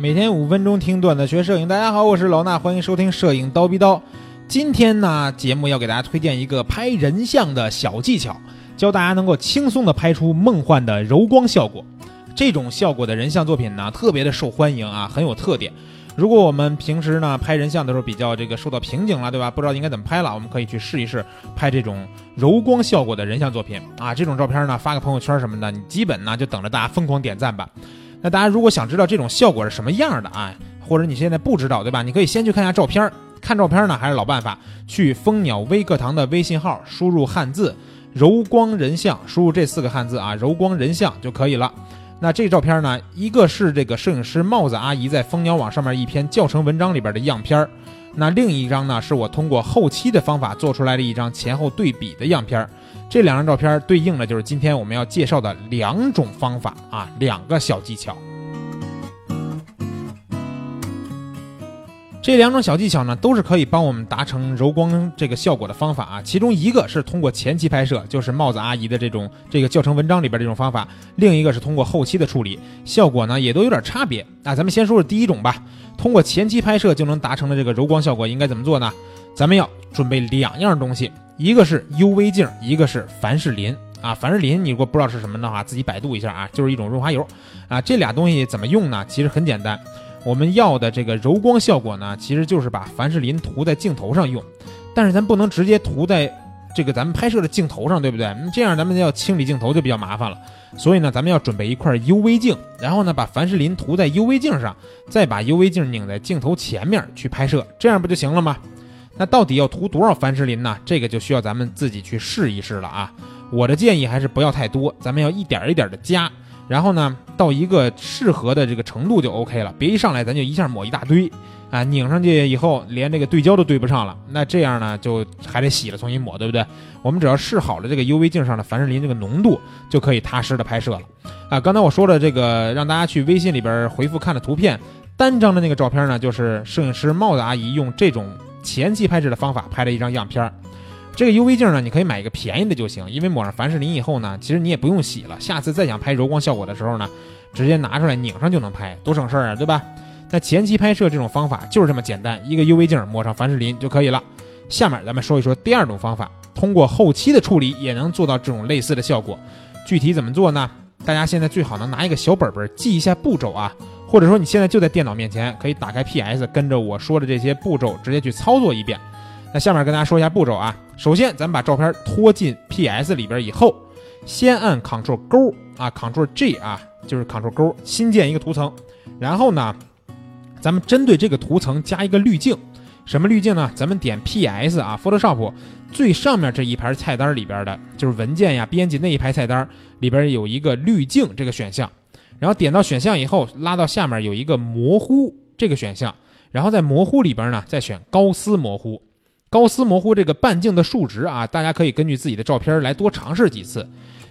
每天五分钟听段子学摄影，大家好，我是老衲，欢迎收听摄影刀逼刀。今天呢，节目要给大家推荐一个拍人像的小技巧，教大家能够轻松的拍出梦幻的柔光效果。这种效果的人像作品呢，特别的受欢迎啊，很有特点。如果我们平时呢拍人像的时候比较这个受到瓶颈了，对吧？不知道应该怎么拍了，我们可以去试一试拍这种柔光效果的人像作品啊。这种照片呢，发个朋友圈什么的，你基本呢就等着大家疯狂点赞吧。那大家如果想知道这种效果是什么样的啊，或者你现在不知道，对吧？你可以先去看一下照片，看照片呢还是老办法，去蜂鸟微课堂的微信号输入汉字“柔光人像”，输入这四个汉字啊，“柔光人像”就可以了。那这照片呢？一个是这个摄影师帽子阿姨在蜂鸟网上面一篇教程文章里边的样片儿，那另一张呢是我通过后期的方法做出来的一张前后对比的样片儿。这两张照片对应的就是今天我们要介绍的两种方法啊，两个小技巧。这两种小技巧呢，都是可以帮我们达成柔光这个效果的方法啊。其中一个是通过前期拍摄，就是帽子阿姨的这种这个教程文章里边这种方法；另一个是通过后期的处理，效果呢也都有点差别。那咱们先说说第一种吧，通过前期拍摄就能达成的这个柔光效果应该怎么做呢？咱们要准备两样东西，一个是 UV 镜，一个是凡士林啊。凡士林你如果不知道是什么的话，自己百度一下啊，就是一种润滑油啊。这俩东西怎么用呢？其实很简单。我们要的这个柔光效果呢，其实就是把凡士林涂在镜头上用，但是咱不能直接涂在这个咱们拍摄的镜头上，对不对？这样咱们要清理镜头就比较麻烦了。所以呢，咱们要准备一块 UV 镜，然后呢，把凡士林涂在 UV 镜上，再把 UV 镜拧在镜头前面去拍摄，这样不就行了吗？那到底要涂多少凡士林呢？这个就需要咱们自己去试一试了啊。我的建议还是不要太多，咱们要一点一点的加。然后呢，到一个适合的这个程度就 OK 了，别一上来咱就一下抹一大堆，啊，拧上去以后连这个对焦都对不上了，那这样呢就还得洗了重新抹，对不对？我们只要试好了这个 UV 镜上的凡士林这个浓度，就可以踏实的拍摄了。啊，刚才我说的这个让大家去微信里边回复看的图片，单张的那个照片呢，就是摄影师帽子阿姨用这种前期拍摄的方法拍的一张样片儿。这个 UV 镜呢，你可以买一个便宜的就行，因为抹上凡士林以后呢，其实你也不用洗了。下次再想拍柔光效果的时候呢，直接拿出来拧上就能拍，多省事儿啊，对吧？那前期拍摄这种方法就是这么简单，一个 UV 镜抹上凡士林就可以了。下面咱们说一说第二种方法，通过后期的处理也能做到这种类似的效果。具体怎么做呢？大家现在最好能拿一个小本本记一下步骤啊，或者说你现在就在电脑面前，可以打开 PS，跟着我说的这些步骤直接去操作一遍。那下面跟大家说一下步骤啊。首先，咱们把照片拖进 PS 里边以后，先按 Ctrl 勾啊，Ctrl G 啊，就是 Ctrl 勾，新建一个图层。然后呢，咱们针对这个图层加一个滤镜。什么滤镜呢？咱们点 PS 啊，Photoshop 最上面这一排菜单里边的，就是文件呀、编辑那一排菜单里边有一个滤镜这个选项。然后点到选项以后，拉到下面有一个模糊这个选项。然后在模糊里边呢，再选高斯模糊。高斯模糊这个半径的数值啊，大家可以根据自己的照片来多尝试几次，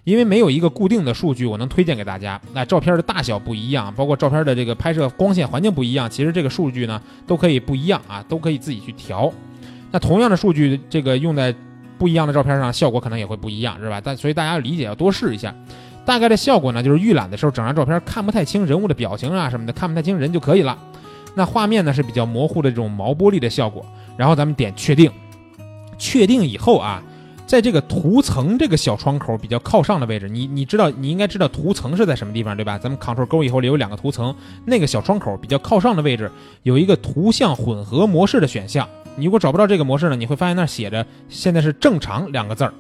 因为没有一个固定的数据，我能推荐给大家。那照片的大小不一样，包括照片的这个拍摄光线环境不一样，其实这个数据呢都可以不一样啊，都可以自己去调。那同样的数据，这个用在不一样的照片上，效果可能也会不一样，是吧？但所以大家要理解，要多试一下。大概的效果呢，就是预览的时候，整张照片看不太清人物的表情啊什么的，看不太清人就可以了。那画面呢是比较模糊的这种毛玻璃的效果。然后咱们点确定，确定以后啊，在这个图层这个小窗口比较靠上的位置，你你知道你应该知道图层是在什么地方对吧？咱们 Ctrl 勾以后里有两个图层，那个小窗口比较靠上的位置有一个图像混合模式的选项。你如果找不到这个模式呢，你会发现那写着现在是正常两个字儿，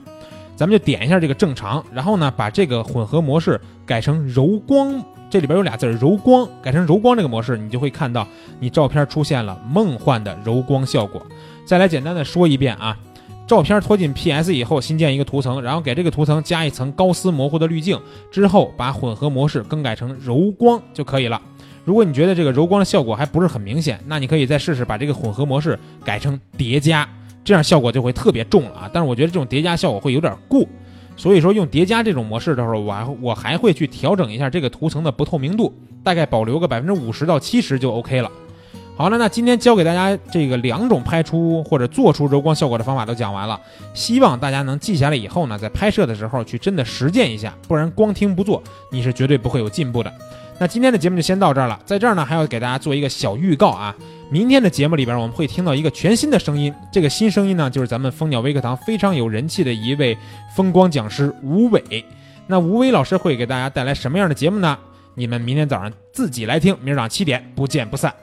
咱们就点一下这个正常，然后呢把这个混合模式改成柔光。这里边有俩字儿“柔光”，改成柔光这个模式，你就会看到你照片出现了梦幻的柔光效果。再来简单的说一遍啊，照片拖进 PS 以后，新建一个图层，然后给这个图层加一层高斯模糊的滤镜，之后把混合模式更改成柔光就可以了。如果你觉得这个柔光的效果还不是很明显，那你可以再试试把这个混合模式改成叠加，这样效果就会特别重了啊。但是我觉得这种叠加效果会有点过。所以说用叠加这种模式的时候，我还我还会去调整一下这个图层的不透明度，大概保留个百分之五十到七十就 OK 了。好了，那今天教给大家这个两种拍出或者做出柔光效果的方法都讲完了，希望大家能记下来以后呢，在拍摄的时候去真的实践一下，不然光听不做，你是绝对不会有进步的。那今天的节目就先到这儿了，在这儿呢还要给大家做一个小预告啊，明天的节目里边我们会听到一个全新的声音，这个新声音呢就是咱们蜂鸟微课堂非常有人气的一位风光讲师吴伟。那吴伟老师会给大家带来什么样的节目呢？你们明天早上自己来听，明儿早上七点不见不散。